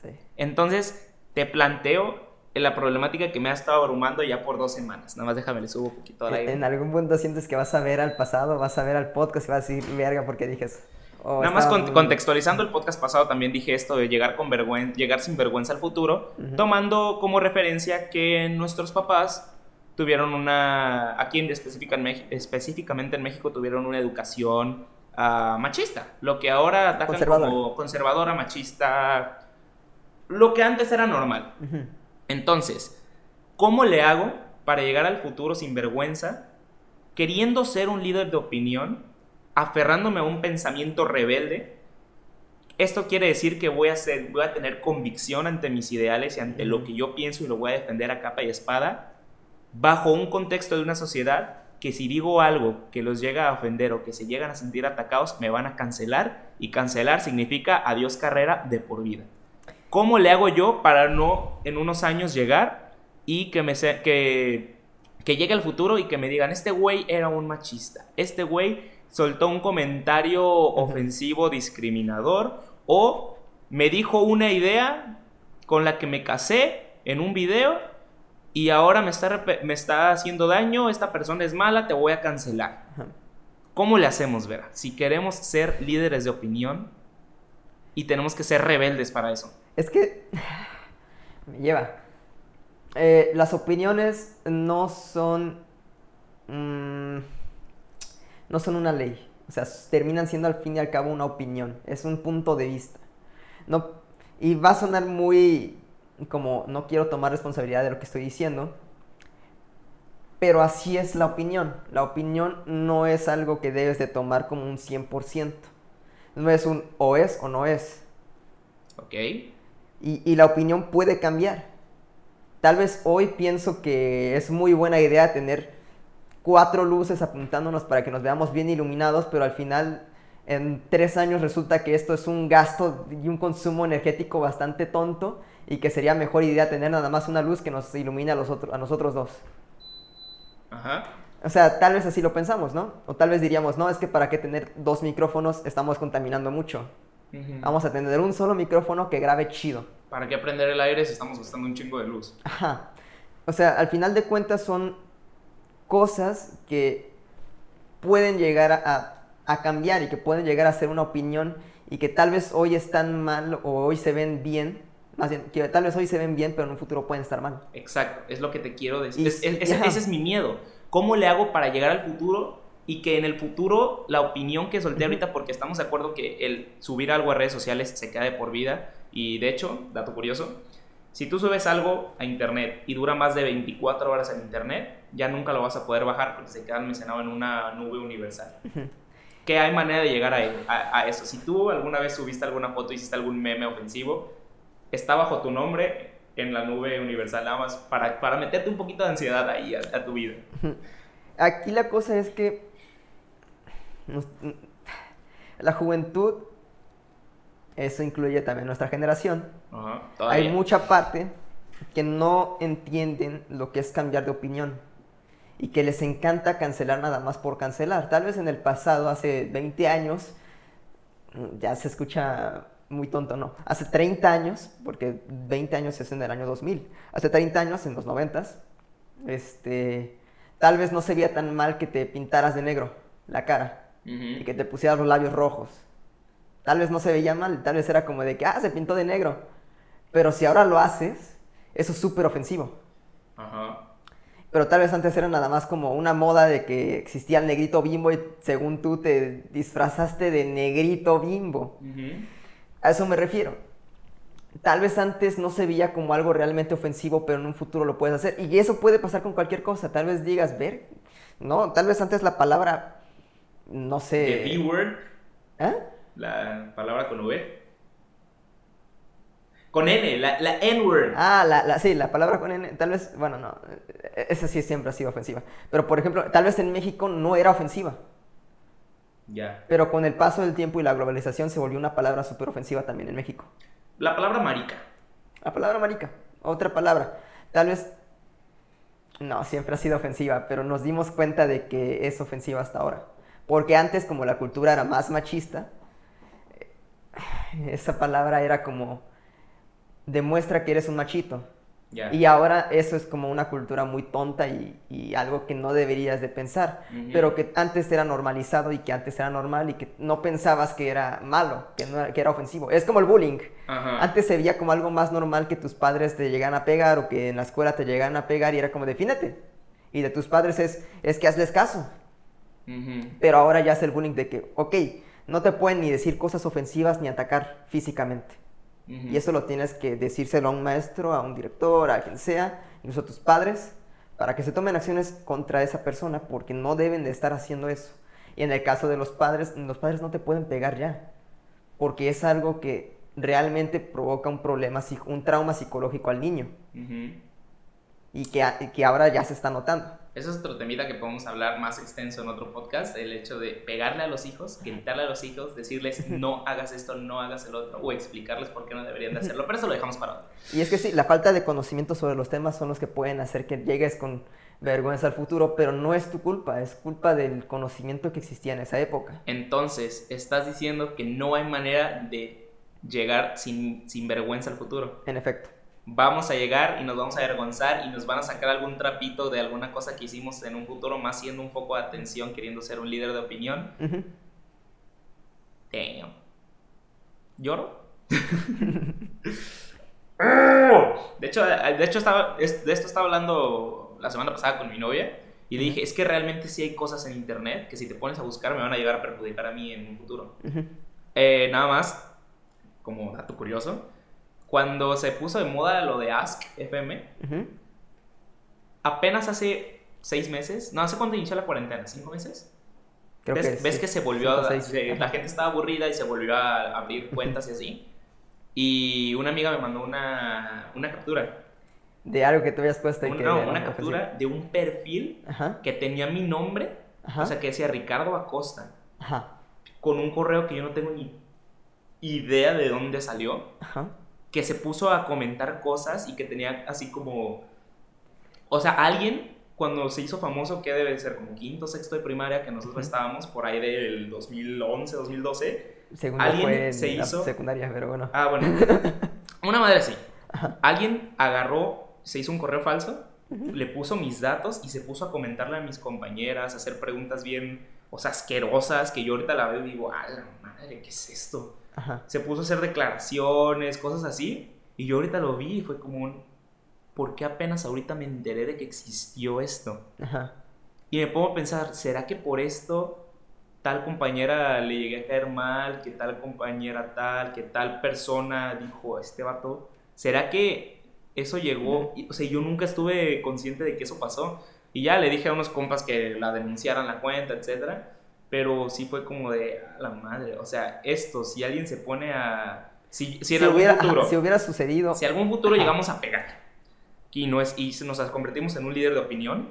Sí. Entonces, te planteo la problemática que me ha estado abrumando ya por dos semanas. Nada más déjame, le subo un poquito al En, aire. en algún punto sientes que vas a ver al pasado, vas a ver al podcast y vas a decir, verga, porque dije eso. O Nada más con- contextualizando el podcast pasado también dije esto de llegar con vergüenza, llegar sin vergüenza al futuro, Ujú. tomando como referencia que nuestros papás tuvieron una, aquí en específica en específicamente en México tuvieron una educación ah, machista, lo que ahora atacan Conservadora. como conservadora, machista, lo que antes era normal. Ujú. Entonces, ¿cómo le hago para llegar al futuro sin vergüenza, queriendo ser un líder de opinión, aferrándome a un pensamiento rebelde? Esto quiere decir que voy a, ser, voy a tener convicción ante mis ideales y ante lo que yo pienso y lo voy a defender a capa y espada, bajo un contexto de una sociedad que si digo algo que los llega a ofender o que se llegan a sentir atacados, me van a cancelar y cancelar significa adiós carrera de por vida. ¿Cómo le hago yo para no en unos años llegar y que me se- que, que llegue el futuro y que me digan, este güey era un machista, este güey soltó un comentario ofensivo, discriminador, o me dijo una idea con la que me casé en un video y ahora me está, me está haciendo daño, esta persona es mala, te voy a cancelar. ¿Cómo le hacemos, Vera? Si queremos ser líderes de opinión y tenemos que ser rebeldes para eso. Es que me lleva. Eh, las opiniones no son. mm, no son una ley. O sea, terminan siendo al fin y al cabo una opinión. Es un punto de vista. No, y va a sonar muy como no quiero tomar responsabilidad de lo que estoy diciendo. Pero así es la opinión. La opinión no es algo que debes de tomar como un 100%. No es un o es o no es. ¿Ok? Y, y la opinión puede cambiar. Tal vez hoy pienso que es muy buena idea tener cuatro luces apuntándonos para que nos veamos bien iluminados, pero al final en tres años resulta que esto es un gasto y un consumo energético bastante tonto y que sería mejor idea tener nada más una luz que nos ilumine a, los otro- a nosotros dos. Ajá. O sea, tal vez así lo pensamos, ¿no? O tal vez diríamos, no, es que para qué tener dos micrófonos estamos contaminando mucho. Vamos a tener un solo micrófono que grabe chido. ¿Para qué prender el aire si estamos gastando un chingo de luz? Ajá. O sea, al final de cuentas son cosas que pueden llegar a, cambiar y que pueden llegar a ser una opinión y que tal vez hoy están mal o hoy se ven bien. Más bien, que tal vez hoy se ven bien, pero en un futuro pueden estar mal. Exacto, es lo que te quiero decir. Y Es- ese es mi miedo. ¿Cómo le hago para llegar al futuro y que en el futuro la opinión que solté ahorita, porque estamos de acuerdo que el subir algo a redes sociales se queda de por vida, y de hecho, dato curioso, si tú subes algo a internet y dura más de 24 horas en internet, ya nunca lo vas a poder bajar porque se queda almacenado en una nube universal. que hay manera de llegar a, a, a eso. Si tú alguna vez subiste alguna foto, hiciste algún meme ofensivo, está bajo tu nombre en la nube universal, nada más para, para meterte un poquito de ansiedad ahí a, a tu vida. Aquí la cosa es que nos- la juventud, eso incluye también nuestra generación, Ajá, hay mucha parte que no entienden lo que es cambiar de opinión y que les encanta cancelar nada más por cancelar. Tal vez en el pasado, hace 20 años, ya se escucha muy tonto, ¿no? Hace 30 años, porque 20 años es en el año 2000, hace 30 años, en los 90, este, tal vez no se veía tan mal que te pintaras de negro la cara y que te pusieras los labios rojos. Tal vez no se veía mal, tal vez era como de que, ah, se pintó de negro. Pero si ahora lo haces, eso es súper ofensivo. Ajá. Pero tal vez antes era nada más como una moda de que existía el negrito bimbo y según tú te disfrazaste de negrito bimbo. A eso me refiero. Tal vez antes no se veía como algo realmente ofensivo, pero en un futuro lo puedes hacer. Y eso puede pasar con cualquier cosa. Tal vez digas, ver, no, tal vez antes la palabra, no sé... The B-word, ¿Eh? la palabra con V. Con N, la, la N-word. Ah, la, la- sí, la palabra con N, tal vez, bueno, no, eh, esa sí siempre ha sido ofensiva. Pero, por ejemplo, tal vez en México no era ofensiva, Ya. pero con el paso del tiempo y la globalización se volvió una palabra súper ofensiva también en México. La palabra marica. La palabra marica, otra palabra. Tal vez, no, siempre ha sido ofensiva, pero nos dimos cuenta de que es ofensiva hasta ahora. Porque antes, como la cultura era más machista, eh, esa palabra era como, demuestra que eres un machito. Y ahora eso es como una cultura muy tonta y, y algo que no deberías de pensar, pero que antes era normalizado y que antes era normal y que no pensabas que era malo, que, no era, que era ofensivo. Es como el bullying. Antes se veía como algo más normal que tus padres te llegan a pegar o que en la escuela te llegan a pegar y era como defínete. Y de tus padres es, es que hazles caso. Pero ahora ya es el bullying de que, ok, no te pueden ni decir cosas ofensivas ni atacar físicamente. Y eso lo tienes que decírselo a un maestro, a un director, a quien sea, incluso a tus padres, para que se tomen acciones contra esa persona, porque no deben de estar haciendo eso. Y en el caso de los padres, los padres no te pueden pegar ya, porque es algo que realmente provoca un problema, un trauma psicológico al niño, y que, que ahora ya se está notando. Eso es otro temita que podemos hablar más extenso en otro podcast, el hecho de pegarle a los hijos, gritarle a los hijos, decirles no hagas esto, no hagas el otro, o explicarles por qué no deberían de hacerlo, pero eso lo dejamos para otro. Y es que sí, la falta de conocimiento sobre los temas son los que pueden hacer que llegues con vergüenza al futuro, pero no es tu culpa, es culpa del conocimiento que existía en esa época. Entonces, estás diciendo que no hay manera de llegar sin, sin vergüenza al futuro. En efecto. Vamos a llegar y nos vamos a avergonzar y nos van a sacar algún trapito de alguna cosa que hicimos en un futuro, más siendo un foco de atención, queriendo ser un líder de opinión. Ujú. Damn. ¿Lloro? de hecho, de hecho estaba, es- de esto estaba hablando la semana pasada con mi novia y le dije, es que realmente sí hay cosas en internet que si te pones a buscar me van a llegar a perjudicar a mí en un futuro. Ujú. Eh, nada más, como dato curioso, cuando se puso de moda lo de Ask FM, Ujú. apenas hace seis meses, no, ¿hace cuánto inició la cuarentena? ¿Cinco meses? Creo ¿Ves, que ves sí. que se volvió Cinco, a, se- la gente estaba aburrida y se volvió a abrir cuentas y así. Y una amiga me mandó una, una captura. De algo que te habías puesto y Un- que no, una captura de un perfil Ajá. que tenía mi nombre, Ajá. o sea, que decía Ricardo Acosta, Ajá. con un correo que yo no tengo ni idea de dónde salió, Ajá. Que se puso a comentar cosas y que tenía así como... O sea, alguien cuando se hizo famoso, que debe ser como quinto, sexto de primaria, que nosotros estábamos por ahí del 2011, 2012. Segundo ¿Alguien fue en se hizo? secundaria, pero bueno. Ah, bueno. Una madre así. Alguien agarró, se hizo un correo falso, le puso mis datos y se puso a comentarle a mis compañeras, a hacer preguntas bien, o sea, asquerosas, que yo ahorita la veo y digo, a la madre, ¿qué es esto? Ajá. Se puso a hacer declaraciones, cosas así, y yo ahorita lo vi y fue como un, ¿por qué apenas ahorita me enteré de que existió esto? Ajá. Y me pongo a pensar, ¿será que por esto tal compañera le llegué a caer mal, que tal compañera tal, que tal persona dijo, este vato? ¿Será que eso llegó? Y, O sea, yo nunca estuve consciente de que eso pasó. Y ya le dije a unos compas que la denunciaran la cuenta, etcétera. Pero sí fue como de, a la madre, o sea, esto, si alguien se pone a... Si, si en Si algún hubiera, futuro, ajá, si hubiera sucedido. si algún futuro Ajá. llegamos a pegar y, no es, y nos convertimos en un líder de opinión,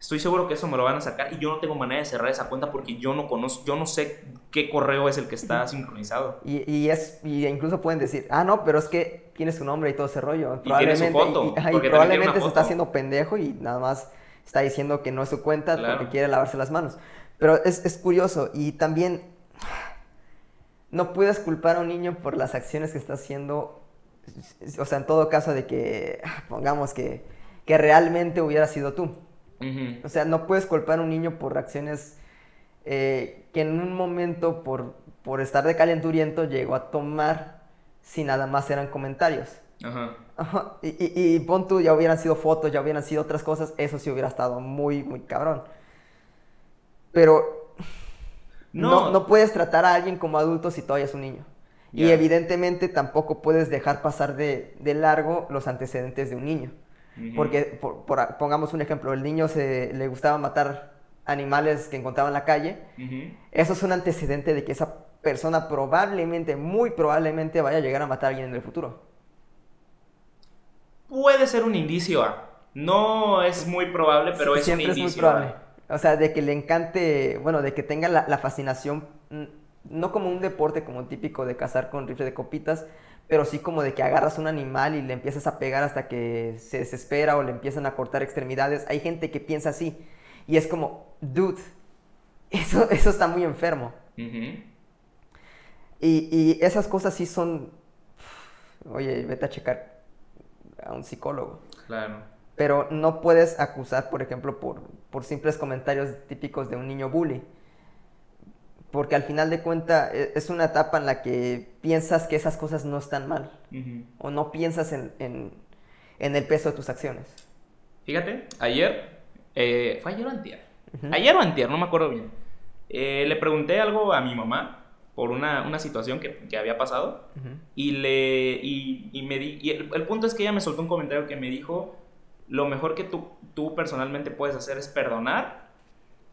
estoy seguro que eso me lo van a sacar y yo no tengo manera de cerrar esa cuenta porque yo no conozco, yo no sé qué correo es el que está sincronizado. Y, y es, y incluso pueden decir, ah, no, pero es que tiene su nombre y todo ese rollo. Y tiene su foto, y- y probablemente se está foto. haciendo pendejo y nada más está diciendo que no es su cuenta Claro. porque quiere lavarse las manos. Pero es, es curioso y también no puedes culpar a un niño por las acciones que está haciendo. O sea, en todo caso de que, pongamos que, que realmente hubiera sido tú. O sea, no puedes culpar a un niño por acciones eh, que en un momento, por, por estar de calenturiento, llegó a tomar si nada más eran comentarios. Ajá. Ajá, Y, y, y pon tú, ya hubieran sido fotos, ya hubieran sido otras cosas, eso sí hubiera estado muy, muy cabrón. Pero no, No. no puedes tratar a alguien como adulto si todavía es un niño. Y evidentemente tampoco puedes dejar pasar de, de largo los antecedentes de un niño. Porque, por- por- pongamos un ejemplo, el niño se, le gustaba matar animales que encontraba en la calle. Eso es un antecedente de que esa persona probablemente, muy probablemente, vaya a llegar a matar a alguien en el futuro. Puede ser un indicio. No es muy probable, pero es un es indicio muy. O sea, de que le encante, bueno, de que tenga la, la fascinación, mm, no como un deporte como típico de cazar con rifle de copitas, pero sí como de que agarras un animal y le empiezas a pegar hasta que se desespera o le empiezan a cortar extremidades. Hay gente que piensa así y es como, dude, eso, eso está muy enfermo. Y, y esas cosas sí son, oye, vete a checar a un psicólogo. Claro. Pero no puedes acusar, por ejemplo, por, por simples comentarios típicos de un niño bully. Porque al final de cuentas es una etapa en la que piensas que esas cosas no están mal. O no piensas en, en- en el peso de tus acciones. Fíjate, ayer, eh, ¿fue ayer o antier? Ayer o antier, no me acuerdo bien. Eh, le pregunté algo a mi mamá por una, una situación que, que había pasado y le y, y me di, y el, el punto es que ella me soltó un comentario que me dijo lo mejor que tú, tú personalmente puedes hacer es perdonar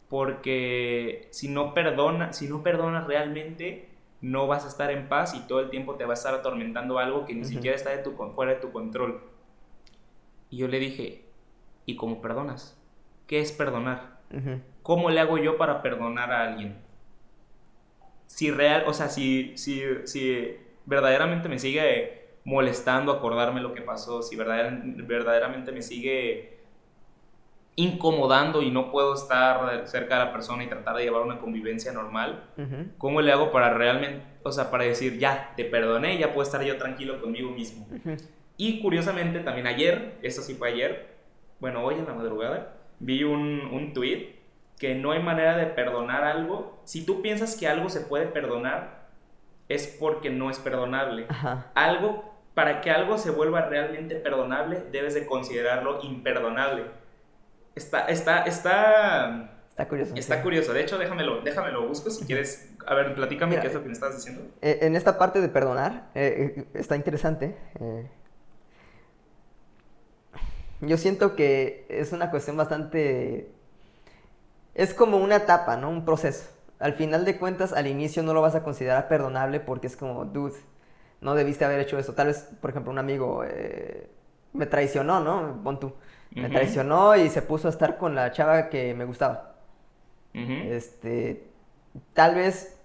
porque si no perdona si no perdonas realmente no vas a estar en paz y todo el tiempo te va a estar atormentando algo que ni siquiera está de tu, fuera de tu control y yo le dije ¿y cómo perdonas? ¿qué es perdonar? ¿cómo le hago yo para perdonar a alguien? Si real, o sea, si, si, si verdaderamente me sigue molestando acordarme lo que pasó, si verdader- verdaderamente me sigue incomodando y no puedo estar cerca de la persona y tratar de llevar una convivencia normal, Ujú. ¿cómo le hago para realmente, o sea, para decir, ya, te perdoné, ya puedo estar yo tranquilo conmigo mismo? Ujú. Y curiosamente, también ayer, eso sí fue ayer, bueno, hoy en la madrugada, vi un, un tweet que no hay manera de perdonar algo. Si tú piensas que algo se puede perdonar, es porque no es perdonable. Ajá. Algo, para que algo se vuelva realmente perdonable, debes de considerarlo imperdonable. Está, está, está, Está curioso. está sí. curioso. De hecho, déjamelo, déjamelo busco si quieres. A ver, platícame Mira, qué es lo que me estás diciendo. Eh, en esta parte de perdonar, eh, eh, está interesante. eh. yo siento que es una cuestión bastante... Es como una etapa, ¿no? Un proceso. Al final de cuentas, al inicio no lo vas a considerar perdonable porque es como, dude, no debiste haber hecho eso. Tal vez, por ejemplo, un amigo eh, me traicionó, ¿no? Pon tú. Me traicionó y se puso a estar con la chava que me gustaba. Este, tal vez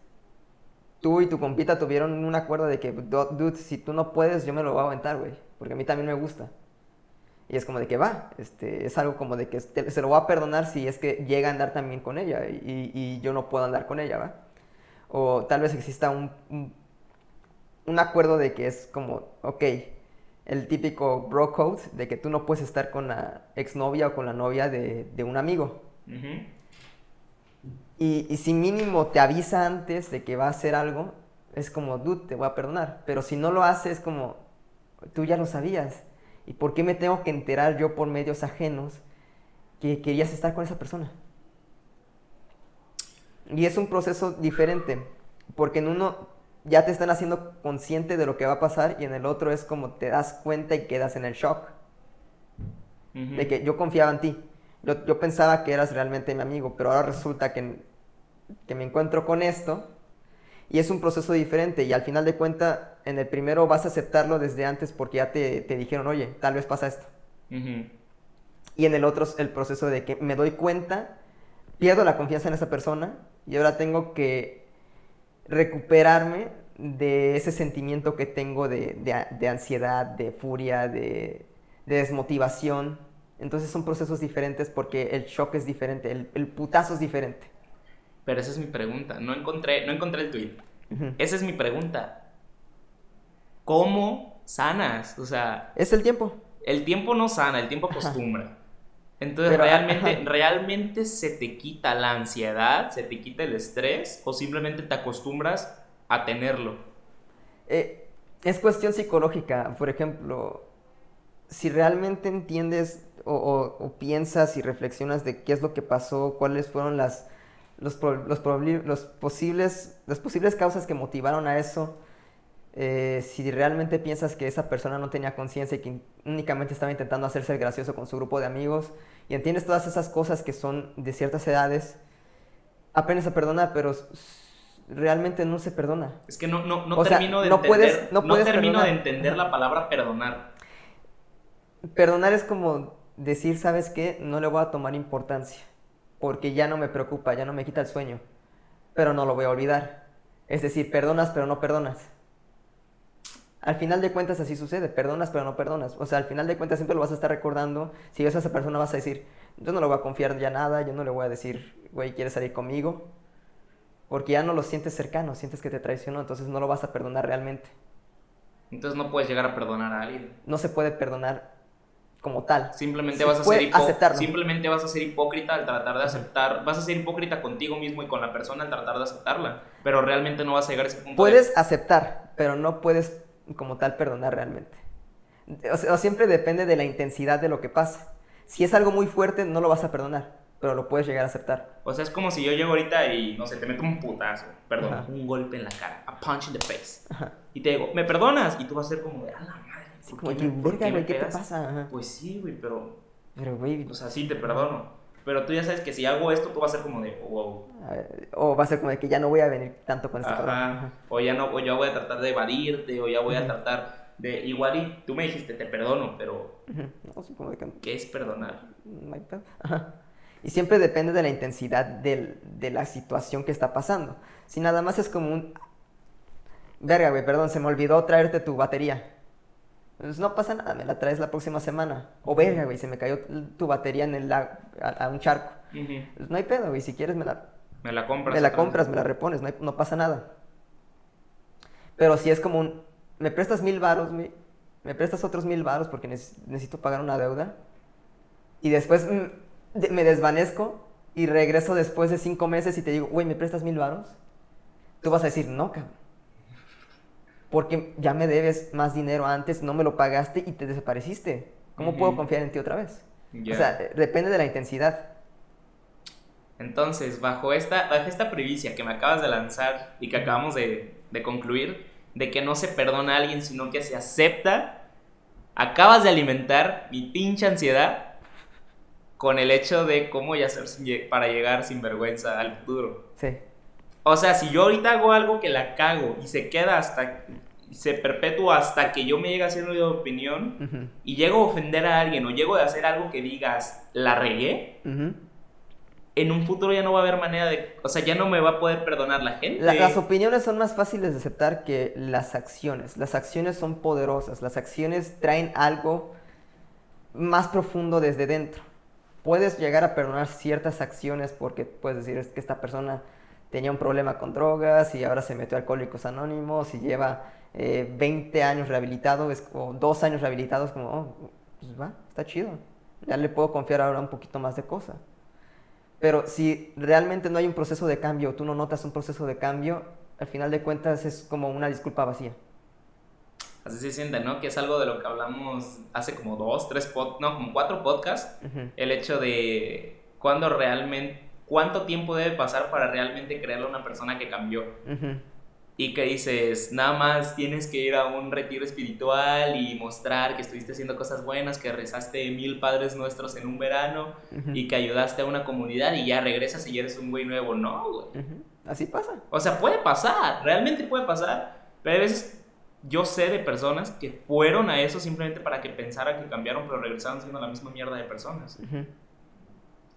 tú y tu compita tuvieron un acuerdo de que, "Du- dude, si tú no puedes, yo me lo voy a aventar, güey, porque a mí también me gusta. Y es como de que va, este, es algo como de que se lo voy a perdonar si es que llega a andar también con ella y, y yo no puedo andar con ella, ¿va? O tal vez exista un, un, un acuerdo de que es como, ok, el típico bro code de que tú no puedes estar con la exnovia o con la novia de, de un amigo. Y, y si mínimo te avisa antes de que va a hacer algo, es como, dude, te voy a perdonar. Pero si no lo hace, es como, tú ya lo sabías. ¿Y por qué me tengo que enterar yo por medios ajenos que querías estar con esa persona? Y es un proceso diferente, porque en uno ya te están haciendo consciente de lo que va a pasar y en el otro es como te das cuenta y quedas en el shock de que yo confiaba en ti. Yo, yo pensaba que eras realmente mi amigo, pero ahora resulta que que me encuentro con esto y es un proceso diferente y al final de cuentas en el primero vas a aceptarlo desde antes porque ya te, te dijeron, oye, tal vez pasa esto. Y en el otro es el proceso de que me doy cuenta, pierdo la confianza en esa persona y ahora tengo que recuperarme de ese sentimiento que tengo de, de, ansiedad, de furia, de, de, desmotivación. Entonces son procesos diferentes porque el shock es diferente, el, el putazo es diferente. Pero esa es mi pregunta. No encontré, no encontré el tweet. Esa es mi pregunta. ¿Cómo sanas? O sea. Es el tiempo. El tiempo no sana, el tiempo acostumbra. Entonces, realmente, ¿realmente se te quita la ansiedad, se te quita el estrés o simplemente te acostumbras a tenerlo? Eh, es cuestión psicológica. Por ejemplo, si realmente entiendes o, piensas y reflexionas de qué es lo que pasó, cuáles fueron las los, los, los, posibles, las posibles causas que motivaron a eso, eh, si realmente piensas que esa persona no tenía conciencia y que únicamente estaba intentando hacerse gracioso con su grupo de amigos, y entiendes todas esas cosas que son de ciertas edades, apenas a perdonar, pero realmente no se perdona. Es que no, no, no termino de entender, no termino de entender la palabra perdonar. Perdonar es como decir, ¿sabes qué? No le voy a tomar importancia porque ya no me preocupa, ya no me quita el sueño, pero no lo voy a olvidar. Es decir, perdonas pero no perdonas. Al final de cuentas así sucede, perdonas pero no perdonas. O sea, al final de cuentas siempre lo vas a estar recordando. Si ves a esa persona vas a decir, yo no le voy a confiar ya nada, yo no le voy a decir, güey, ¿quieres salir conmigo? Porque ya no lo sientes cercano, sientes que te traicionó, entonces no lo vas a perdonar realmente. Entonces no puedes llegar a perdonar a alguien. No se puede perdonar como tal. Simplemente, vas a ser simplemente vas a ser hipócrita al tratar de aceptar, vas a ser hipócrita contigo mismo y con la persona al tratar de aceptarla, pero realmente no vas a llegar a ese punto. Puedes aceptar, pero no puedes como tal perdonar realmente. O, sea, siempre depende de la intensidad de lo que pasa. Si es algo muy fuerte, no lo vas a perdonar, pero lo puedes llegar a aceptar. O sea, es como si yo llego ahorita y, no sé, te meto un putazo, perdón, un golpe en la cara, a punch in the face, y te digo, ¿me perdonas? Y tú vas a ser como de, a la como güey, ¿qué, te pasa? Pues sí, güey, pero. Pero, güey. O sea, sí te perdono. Pero tú ya sabes que si hago esto, tú vas a ser como de, wow. O va a ser como de que ya no voy a venir tanto con este Ajá. O ya no, o ya voy a tratar de evadirte, o ya voy a tratar de. Igual y tú me dijiste, te perdono, pero. No, supongo que... ¿Qué es perdonar? Ajá. Y siempre depende de la intensidad del, de la situación que está pasando. Si nada más es como un. Verga, güey, perdón, se me olvidó traerte tu batería pues no pasa nada, me la traes la próxima semana. O verga, güey, se me cayó tu batería en el a, a, un charco. pues no hay pedo, güey, si quieres me la... Me la compras. Me la compras, me la repones, no, no pasa nada. Pero si es como un... Me prestas mil varos, güey. Me prestas otros mil varos porque necesito pagar una deuda. Y después me desvanezco y regreso después de cinco meses y te digo, güey, ¿me prestas mil varos? Tú vas a decir, no, cabrón porque ya me debes más dinero antes, no me lo pagaste y te desapareciste. ¿Cómo puedo confiar en ti otra vez? O sea, depende de la intensidad. Entonces, bajo esta, bajo esta primicia que me acabas de lanzar y que acabamos de, de concluir, de que no se perdona a alguien, sino que se acepta, acabas de alimentar mi pinche ansiedad con el hecho de cómo ya hacer para llegar sin vergüenza al futuro. Sí. O sea, si yo ahorita hago algo que la cago y se queda hasta, se perpetúa hasta que yo me llegue a hacer una opinión y llego a ofender a alguien o llego a hacer algo que digas, la regué, en un futuro ya no va a haber manera de, o sea, ya no me va a poder perdonar la gente. las opiniones son más fáciles de aceptar que las acciones. Las acciones son poderosas, las acciones traen algo más profundo desde dentro. Puedes llegar a perdonar ciertas acciones porque puedes decir es que esta persona tenía un problema con drogas y ahora se metió a Alcohólicos Anónimos y lleva 20 eh, años rehabilitado, es, o dos años rehabilitados, como, oh, pues va, está chido. Ya le puedo confiar ahora un poquito más de cosas. Pero si realmente no hay un proceso de cambio, tú no notas un proceso de cambio, al final de cuentas es como una disculpa vacía. Así se siente, ¿no? Que es algo de lo que hablamos hace como dos, tres, pod no, como cuatro podcasts. El hecho de cuando realmente ¿cuánto tiempo debe pasar para realmente crearle a una persona que cambió? y que dices, nada más tienes que ir a un retiro espiritual y mostrar que estuviste haciendo cosas buenas, que rezaste mil padres nuestros en un verano y que ayudaste a una comunidad y ya regresas y ya eres un güey nuevo. No, güey. Así pasa. O sea, puede pasar, realmente puede pasar, pero a veces yo sé de personas que fueron a eso simplemente para que pensaran que cambiaron, pero regresaron siendo la misma mierda de personas.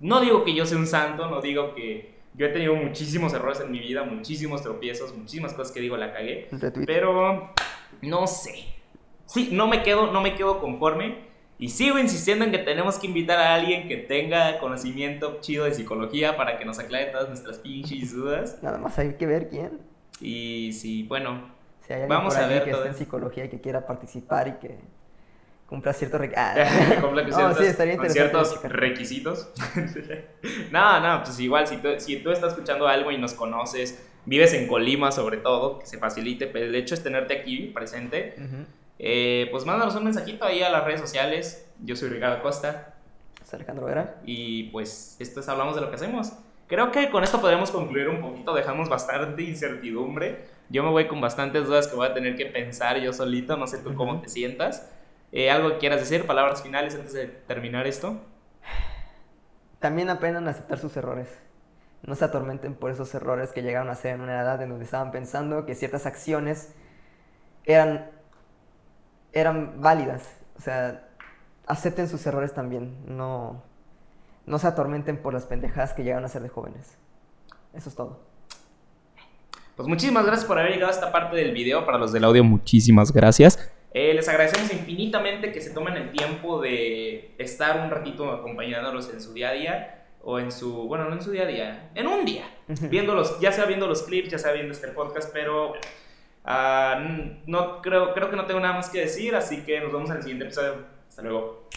No digo que yo sea un santo, no digo que yo he tenido muchísimos errores en mi vida, muchísimos tropiezos, muchísimas cosas que digo la cagué, pero no sé. Sí, no me quedo, no me quedo conforme y sigo insistiendo en que tenemos que invitar a alguien que tenga conocimiento chido de psicología para que nos aclare todas nuestras pinches dudas. Nada más hay que ver quién. Y sí, bueno, Si hay alguien Vamos por a ver que todo esté en psicología y que quiera participar y que cumpla ciertos requisitos. No, checar. requisitos. no, no, pues igual, si tú, si tú estás escuchando algo y nos conoces, vives en Colima sobre todo, que se facilite, pero el hecho es tenerte aquí presente, eh, pues mándanos un mensajito ahí a las redes sociales. Yo soy Ricardo Costa Es Alejandro Vera. y pues esto es Hablamos de lo que hacemos. Creo que con esto podemos concluir un poquito, dejamos bastante incertidumbre. Yo me voy con bastantes dudas que voy a tener que pensar yo solito, no sé tú cómo te sientas. Eh, ¿Algo que quieras decir? ¿Palabras finales antes de terminar esto? También aprendan a aceptar sus errores. No se atormenten por esos errores que llegaron a ser en una edad en donde estaban pensando que ciertas acciones eran, eran válidas. O sea, acepten sus errores también. No, no se atormenten por las pendejadas que llegaron a ser de jóvenes. Eso es todo. Pues muchísimas gracias por haber llegado a esta parte del video. Para los del audio, muchísimas gracias. Eh, les agradecemos infinitamente que se tomen el tiempo de estar un ratito acompañándolos en su día a día. O en su, bueno, no en su día a día, en un día. Viéndolos, ya sea viendo los clips, ya sea viendo este podcast, pero ah, no creo, creo que no tengo nada más que decir. Así que nos vemos en el siguiente episodio. Hasta luego.